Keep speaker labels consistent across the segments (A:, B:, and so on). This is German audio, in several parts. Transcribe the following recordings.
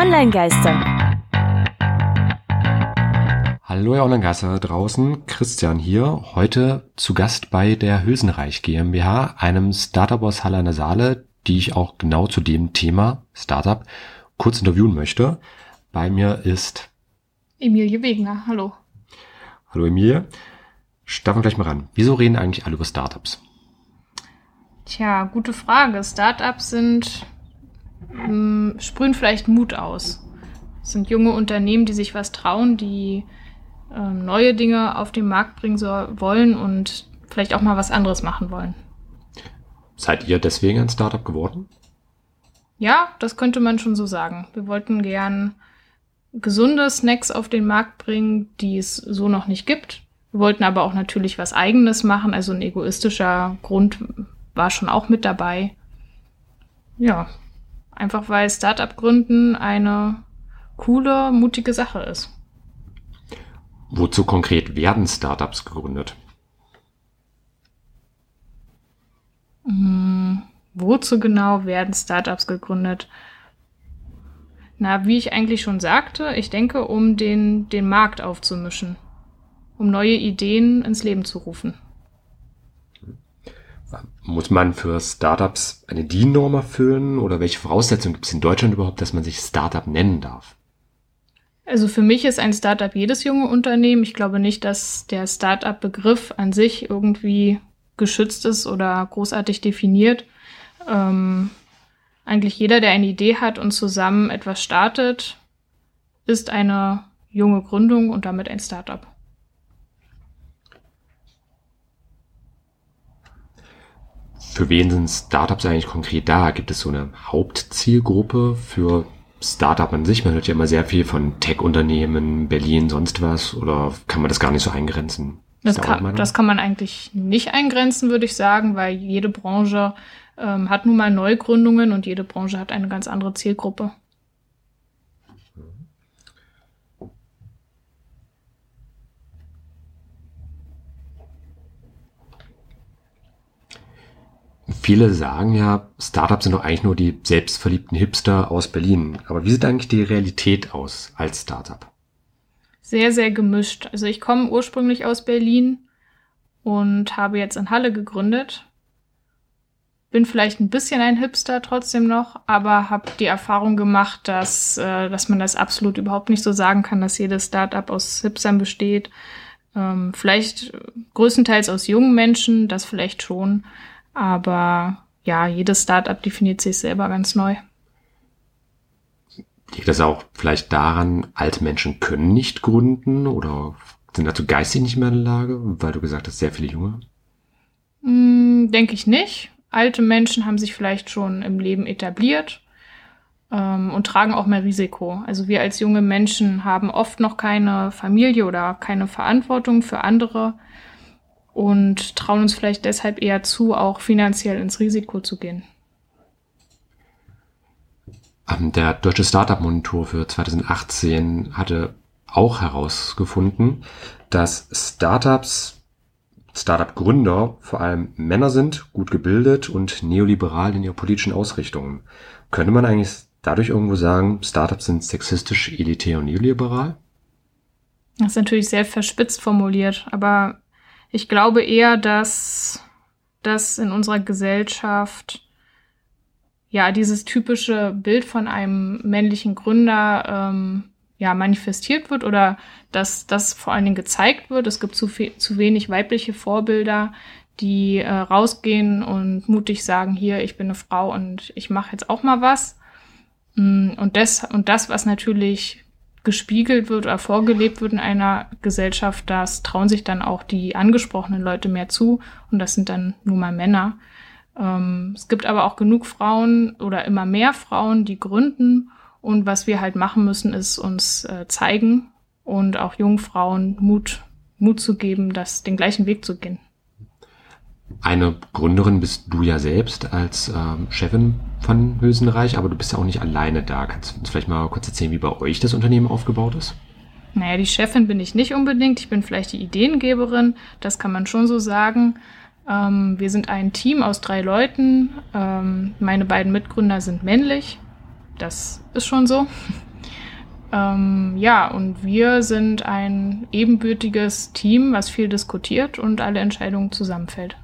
A: Online-Geister.
B: Hallo ihr Online-Geister draußen, Christian hier, heute zu Gast bei der Hülsenreich GmbH, einem Startup aus Halle an der Saale, die ich auch genau zu dem Thema Startup kurz interviewen möchte. Bei mir ist
C: Emilie Wegner, hallo.
B: Hallo Emilie. Starten wir gleich mal ran. Wieso reden eigentlich alle über Startups?
C: Tja, gute Frage. Startups sind, mh, hm, sprühen vielleicht Mut aus. Es sind junge Unternehmen, die sich was trauen, die äh, neue Dinge auf den Markt bringen so, wollen und vielleicht auch mal was anderes machen wollen.
B: Seid ihr deswegen ein Startup geworden?
C: Ja, das könnte man schon so sagen. Wir wollten gern gesunde Snacks auf den Markt bringen, die es so noch nicht gibt. Wir wollten aber auch natürlich was eigenes machen, also ein egoistischer Grund war schon auch mit dabei. Ja, einfach weil Startup gründen eine coole, mutige Sache ist.
B: Wozu konkret werden Startups gegründet?
C: Hm, wozu genau werden Startups gegründet? Na, wie ich eigentlich schon sagte, ich denke, um den, den Markt aufzumischen, um neue Ideen ins Leben zu rufen.
B: Muss man für Startups eine DIN-Norm erfüllen oder welche Voraussetzungen gibt es in Deutschland überhaupt, dass man sich Startup nennen darf?
C: Also für mich ist ein Startup jedes junge Unternehmen. Ich glaube nicht, dass der Startup-Begriff an sich irgendwie geschützt ist oder großartig definiert. Ähm, eigentlich jeder, der eine Idee hat und zusammen etwas startet, ist eine junge Gründung und damit ein Startup.
B: Für wen sind Startups eigentlich konkret da? Gibt es so eine Hauptzielgruppe für Startup an sich? Man hört ja immer sehr viel von Tech-Unternehmen, Berlin, sonst was. Oder kann man das gar nicht so eingrenzen?
C: Das kann, das kann man eigentlich nicht eingrenzen, würde ich sagen, weil jede Branche ähm, hat nun mal Neugründungen und jede Branche hat eine ganz andere Zielgruppe.
B: Viele sagen ja, Startups sind doch eigentlich nur die selbstverliebten Hipster aus Berlin. Aber wie sieht eigentlich die Realität aus als Startup?
C: Sehr, sehr gemischt. Also ich komme ursprünglich aus Berlin und habe jetzt in Halle gegründet. Bin vielleicht ein bisschen ein Hipster trotzdem noch, aber habe die Erfahrung gemacht, dass, äh, dass man das absolut überhaupt nicht so sagen kann, dass jedes Startup aus Hipstern besteht. Ähm, vielleicht größtenteils aus jungen Menschen, das vielleicht schon. Aber ja, jedes Startup definiert sich selber ganz neu.
B: Liegt das auch vielleicht daran, alte Menschen können nicht gründen oder sind dazu geistig nicht mehr in der Lage, weil du gesagt hast, sehr viele junge?
C: Hm, Denke ich nicht. Alte Menschen haben sich vielleicht schon im Leben etabliert ähm, und tragen auch mehr Risiko. Also wir als junge Menschen haben oft noch keine Familie oder keine Verantwortung für andere und trauen uns vielleicht deshalb eher zu, auch finanziell ins Risiko zu gehen.
B: Ähm, der Deutsche Startup Monitor für 2018 hatte auch herausgefunden, dass Startups, Startup-Gründer vor allem Männer sind, gut gebildet und neoliberal in ihrer politischen Ausrichtung. Könnte man eigentlich dadurch irgendwo sagen, Startups sind sexistisch, elitär und neoliberal?
C: Das ist natürlich sehr verspitzt formuliert, aber ich glaube eher, dass das in unserer Gesellschaft ja dieses typische Bild von einem männlichen Gründer ähm, ja manifestiert wird oder dass das vor allen Dingen gezeigt wird. Es gibt zu, viel, zu wenig weibliche Vorbilder, die äh, rausgehen und mutig sagen, hier, ich bin eine Frau und ich mache jetzt auch mal was. Mm, und das, und das, was natürlich gespiegelt wird oder vorgelebt wird in einer Gesellschaft, das trauen sich dann auch die angesprochenen Leute mehr zu und das sind dann nur mal Männer. Ähm, es gibt aber auch genug Frauen oder immer mehr Frauen, die gründen und was wir halt machen müssen, ist uns äh, zeigen und auch jungen Frauen Mut, Mut zu geben, das den gleichen Weg zu gehen.
B: Eine Gründerin bist du ja selbst als ähm, Chefin von Hülsenreich, aber du bist ja auch nicht alleine da. Kannst du uns vielleicht mal kurz erzählen, wie bei euch das Unternehmen aufgebaut ist?
C: Naja, die Chefin bin ich nicht unbedingt. Ich bin vielleicht die Ideengeberin, das kann man schon so sagen. Ähm, wir sind ein Team aus drei Leuten. Ähm, meine beiden Mitgründer sind männlich. Das ist schon so. Ähm, ja, und wir sind ein ebenbürtiges Team, was viel diskutiert und alle Entscheidungen zusammenfällt.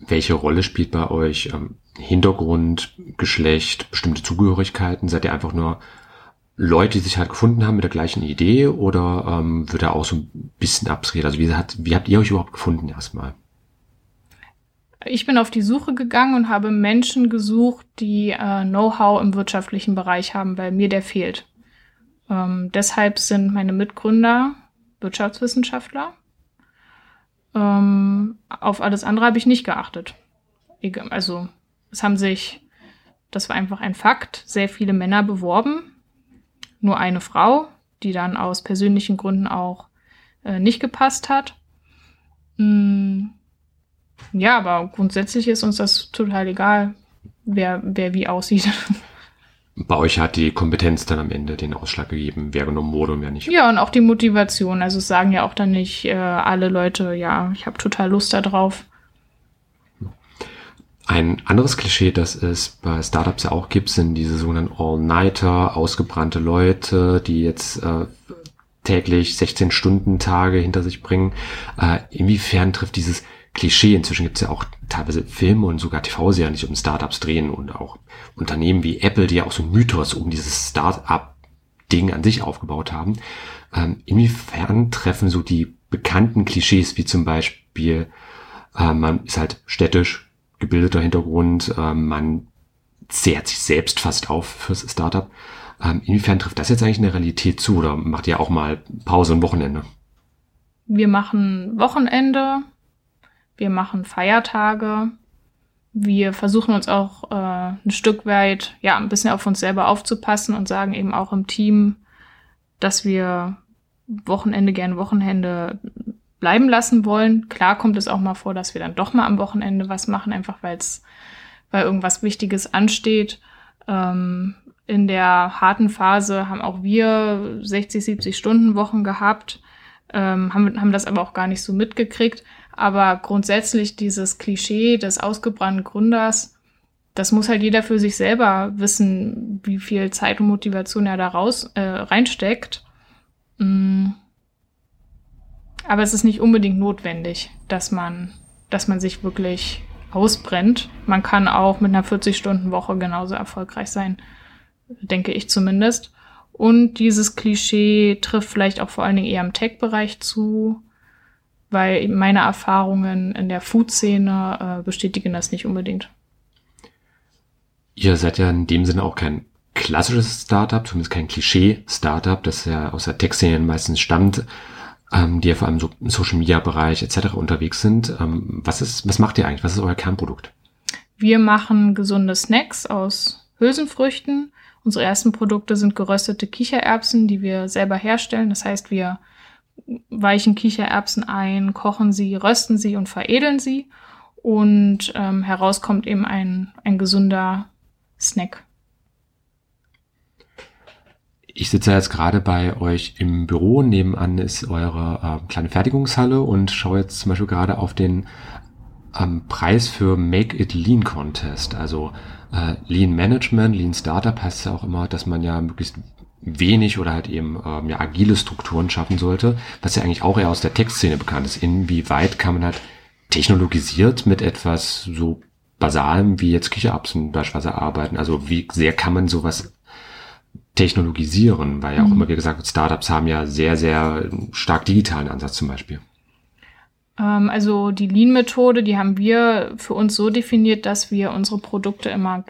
B: Welche Rolle spielt bei euch ähm, Hintergrund, Geschlecht, bestimmte Zugehörigkeiten? Seid ihr einfach nur Leute, die sich halt gefunden haben mit der gleichen Idee oder ähm, wird da auch so ein bisschen abgeredet? Also wie, hat, wie habt ihr euch überhaupt gefunden erstmal?
C: Ich bin auf die Suche gegangen und habe Menschen gesucht, die äh, Know-how im wirtschaftlichen Bereich haben, weil mir der fehlt. Ähm, deshalb sind meine Mitgründer Wirtschaftswissenschaftler. Ähm, auf alles andere habe ich nicht geachtet. Also es haben sich, das war einfach ein Fakt, sehr viele Männer beworben. Nur eine Frau, die dann aus persönlichen Gründen auch äh, nicht gepasst hat. Mm, ja, aber grundsätzlich ist uns das total egal, wer, wer wie aussieht.
B: Bei euch hat die Kompetenz dann am Ende den Ausschlag gegeben, wer genommen wurde und wer nicht.
C: Ja, und auch die Motivation. Also es sagen ja auch dann nicht äh, alle Leute, ja, ich habe total Lust darauf.
B: Ein anderes Klischee, das es bei Startups ja auch gibt, sind diese sogenannten All-Nighter, ausgebrannte Leute, die jetzt äh, täglich 16 Stunden Tage hinter sich bringen. Äh, inwiefern trifft dieses Klischee. Inzwischen gibt es ja auch teilweise Filme und sogar TV-Serien, die sich um Startups drehen und auch Unternehmen wie Apple, die ja auch so einen Mythos um dieses Startup-Ding an sich aufgebaut haben. Ähm, inwiefern treffen so die bekannten Klischees, wie zum Beispiel, äh, man ist halt städtisch, gebildeter Hintergrund, äh, man zehrt sich selbst fast auf fürs Startup. Ähm, inwiefern trifft das jetzt eigentlich in der Realität zu oder macht ihr auch mal Pause und Wochenende?
C: Wir machen Wochenende, wir machen Feiertage. Wir versuchen uns auch äh, ein Stück weit, ja, ein bisschen auf uns selber aufzupassen und sagen eben auch im Team, dass wir Wochenende gern Wochenende bleiben lassen wollen. Klar kommt es auch mal vor, dass wir dann doch mal am Wochenende was machen, einfach weil es, weil irgendwas Wichtiges ansteht. Ähm, in der harten Phase haben auch wir 60, 70 Stunden Wochen gehabt, ähm, haben, haben das aber auch gar nicht so mitgekriegt. Aber grundsätzlich dieses Klischee des ausgebrannten Gründers, das muss halt jeder für sich selber wissen, wie viel Zeit und Motivation er da raus, äh, reinsteckt. Mm. Aber es ist nicht unbedingt notwendig, dass man, dass man sich wirklich ausbrennt. Man kann auch mit einer 40-Stunden-Woche genauso erfolgreich sein, denke ich zumindest. Und dieses Klischee trifft vielleicht auch vor allen Dingen eher im Tech-Bereich zu weil meine Erfahrungen in der Food-Szene äh, bestätigen das nicht unbedingt.
B: Ihr seid ja in dem Sinne auch kein klassisches Startup, zumindest kein Klischee-Startup, das ja aus der Tech-Szene meistens stammt, ähm, die ja vor allem so im Social-Media-Bereich etc. unterwegs sind. Ähm, was, ist, was macht ihr eigentlich? Was ist euer Kernprodukt?
C: Wir machen gesunde Snacks aus Hülsenfrüchten. Unsere ersten Produkte sind geröstete Kichererbsen, die wir selber herstellen. Das heißt, wir weichen Kichererbsen ein, kochen sie, rösten sie und veredeln sie. Und ähm, heraus kommt eben ein, ein gesunder Snack.
B: Ich sitze jetzt gerade bei euch im Büro. Nebenan ist eure äh, kleine Fertigungshalle und schaue jetzt zum Beispiel gerade auf den ähm, Preis für Make It Lean Contest. Also äh, Lean Management, Lean Startup heißt ja auch immer, dass man ja möglichst wenig oder halt eben ähm, ja, agile Strukturen schaffen sollte, was ja eigentlich auch eher aus der Textszene bekannt ist. Inwieweit kann man halt technologisiert mit etwas so Basalem wie jetzt Kichererbsen beispielsweise arbeiten? Also wie sehr kann man sowas technologisieren? Weil ja auch mhm. immer wie gesagt Startups haben ja sehr, sehr stark digitalen Ansatz zum Beispiel.
C: Ähm, also die Lean-Methode, die haben wir für uns so definiert, dass wir unsere Produkte immer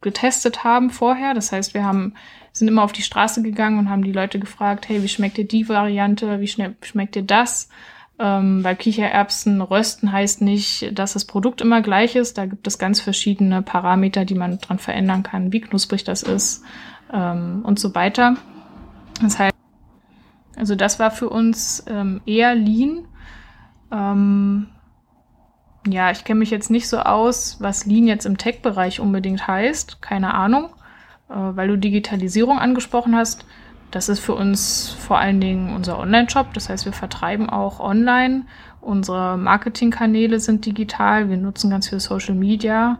C: getestet haben vorher. Das heißt, wir haben sind immer auf die Straße gegangen und haben die Leute gefragt, hey, wie schmeckt dir die Variante, wie schmeckt dir das? Ähm, weil Kichererbsen rösten heißt nicht, dass das Produkt immer gleich ist. Da gibt es ganz verschiedene Parameter, die man dran verändern kann, wie knusprig das ist ähm, und so weiter. Das heißt, also das war für uns ähm, eher Lean. Ähm, ja, ich kenne mich jetzt nicht so aus, was Lean jetzt im Tech-Bereich unbedingt heißt. Keine Ahnung. Äh, weil du Digitalisierung angesprochen hast. Das ist für uns vor allen Dingen unser Online-Shop. Das heißt, wir vertreiben auch online. Unsere Marketingkanäle sind digital. Wir nutzen ganz viel Social Media,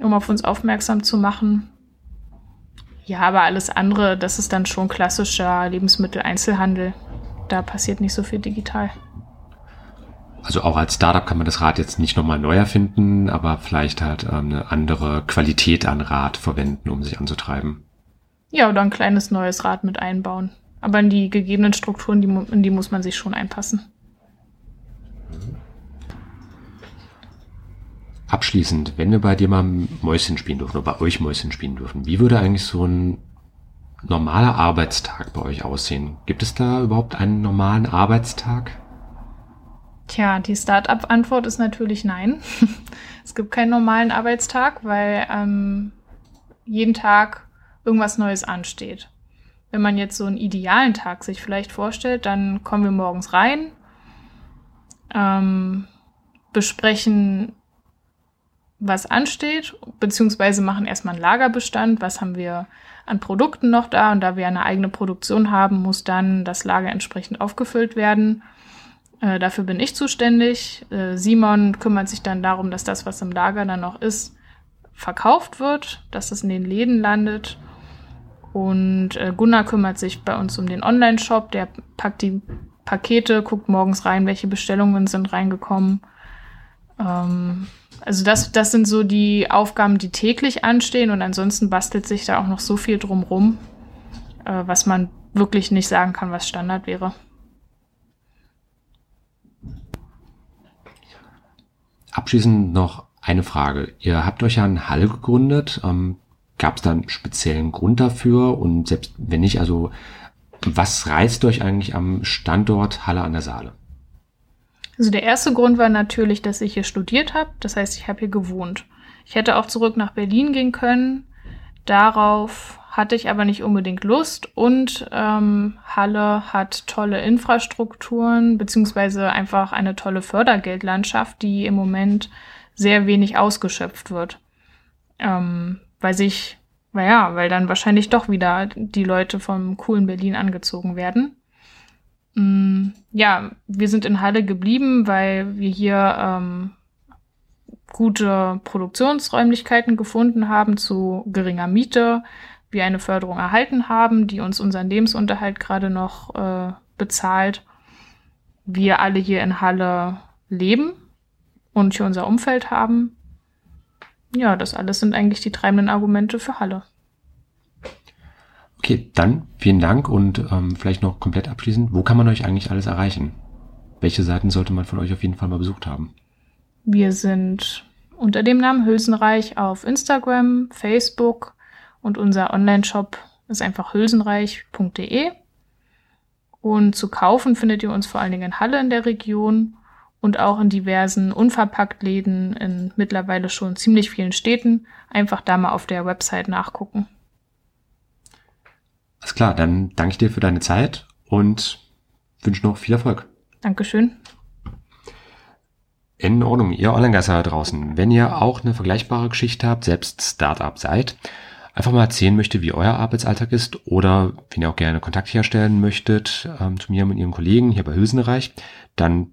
C: um auf uns aufmerksam zu machen. Ja, aber alles andere, das ist dann schon klassischer Lebensmitteleinzelhandel. Da passiert nicht so viel digital.
B: Also auch als Startup kann man das Rad jetzt nicht nochmal neu erfinden, aber vielleicht halt ähm, eine andere Qualität an Rad verwenden, um sich anzutreiben.
C: Ja, oder ein kleines neues Rad mit einbauen. Aber in die gegebenen Strukturen, die, in die muss man sich schon einpassen.
B: Abschließend, wenn wir bei dir mal Mäuschen spielen dürfen oder bei euch Mäuschen spielen dürfen, wie würde eigentlich so ein normaler Arbeitstag bei euch aussehen? Gibt es da überhaupt einen normalen Arbeitstag?
C: Tja, die Start-up-Antwort ist natürlich nein. es gibt keinen normalen Arbeitstag, weil ähm, jeden Tag irgendwas Neues ansteht. Wenn man jetzt so einen idealen Tag sich vielleicht vorstellt, dann kommen wir morgens rein, ähm, besprechen, was ansteht, beziehungsweise machen erstmal einen Lagerbestand, was haben wir an Produkten noch da und da wir eine eigene Produktion haben, muss dann das Lager entsprechend aufgefüllt werden. Äh, dafür bin ich zuständig. Äh, Simon kümmert sich dann darum, dass das, was im Lager dann noch ist, verkauft wird, dass es in den Läden landet. Und äh, Gunnar kümmert sich bei uns um den Online-Shop. Der packt die Pakete, guckt morgens rein, welche Bestellungen sind reingekommen. Ähm, also das, das sind so die Aufgaben, die täglich anstehen. Und ansonsten bastelt sich da auch noch so viel drumrum, äh, was man wirklich nicht sagen kann, was Standard wäre.
B: Abschließend noch eine Frage. Ihr habt euch ja in Halle gegründet. Ähm, Gab es da einen speziellen Grund dafür? Und selbst wenn nicht, also was reizt euch eigentlich am Standort Halle an der Saale?
C: Also der erste Grund war natürlich, dass ich hier studiert habe. Das heißt, ich habe hier gewohnt. Ich hätte auch zurück nach Berlin gehen können. Darauf hatte ich aber nicht unbedingt Lust und ähm, Halle hat tolle Infrastrukturen beziehungsweise einfach eine tolle Fördergeldlandschaft, die im Moment sehr wenig ausgeschöpft wird. Ähm, weil sich, naja, weil dann wahrscheinlich doch wieder die Leute vom coolen Berlin angezogen werden. Mm, ja, wir sind in Halle geblieben, weil wir hier ähm, gute Produktionsräumlichkeiten gefunden haben zu geringer Miete wir eine Förderung erhalten haben, die uns unseren Lebensunterhalt gerade noch äh, bezahlt. Wir alle hier in Halle leben und hier unser Umfeld haben. Ja, das alles sind eigentlich die treibenden Argumente für Halle.
B: Okay, dann vielen Dank und ähm, vielleicht noch komplett abschließend, wo kann man euch eigentlich alles erreichen? Welche Seiten sollte man von euch auf jeden Fall mal besucht haben?
C: Wir sind unter dem Namen Hülsenreich auf Instagram, Facebook, und unser Online-Shop ist einfach hülsenreich.de. Und zu kaufen findet ihr uns vor allen Dingen in Halle in der Region und auch in diversen Unverpacktläden in mittlerweile schon ziemlich vielen Städten. Einfach da mal auf der Website nachgucken.
B: Alles klar, dann danke ich dir für deine Zeit und wünsche noch viel Erfolg.
C: Dankeschön.
B: In Ordnung, ihr Online-Geister da draußen. Wenn ihr auch eine vergleichbare Geschichte habt, selbst Startup seid, einfach mal erzählen möchte, wie euer Arbeitsalltag ist oder wenn ihr auch gerne Kontakt herstellen möchtet ähm, zu mir und ihren Kollegen hier bei Hülsenreich, dann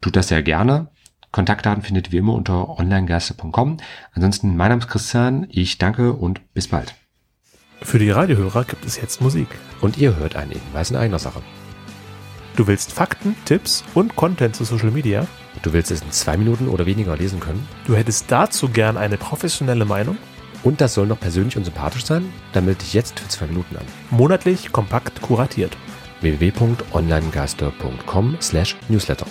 B: tut das sehr gerne. Kontaktdaten findet ihr wie immer unter onlinegaste.com. Ansonsten, mein Name ist Christian, ich danke und bis bald.
A: Für die Radiohörer gibt es jetzt Musik.
B: Und ihr hört einen Hinweis in eigener Sache.
A: Du willst Fakten, Tipps und Content zu Social Media?
B: Du willst es in zwei Minuten oder weniger lesen können?
A: Du hättest dazu gern eine professionelle Meinung?
B: Und das soll noch persönlich und sympathisch sein? Dann melde dich jetzt für zwei Minuten an.
A: Monatlich kompakt kuratiert.
B: www.onlinegeister.com slash newsletter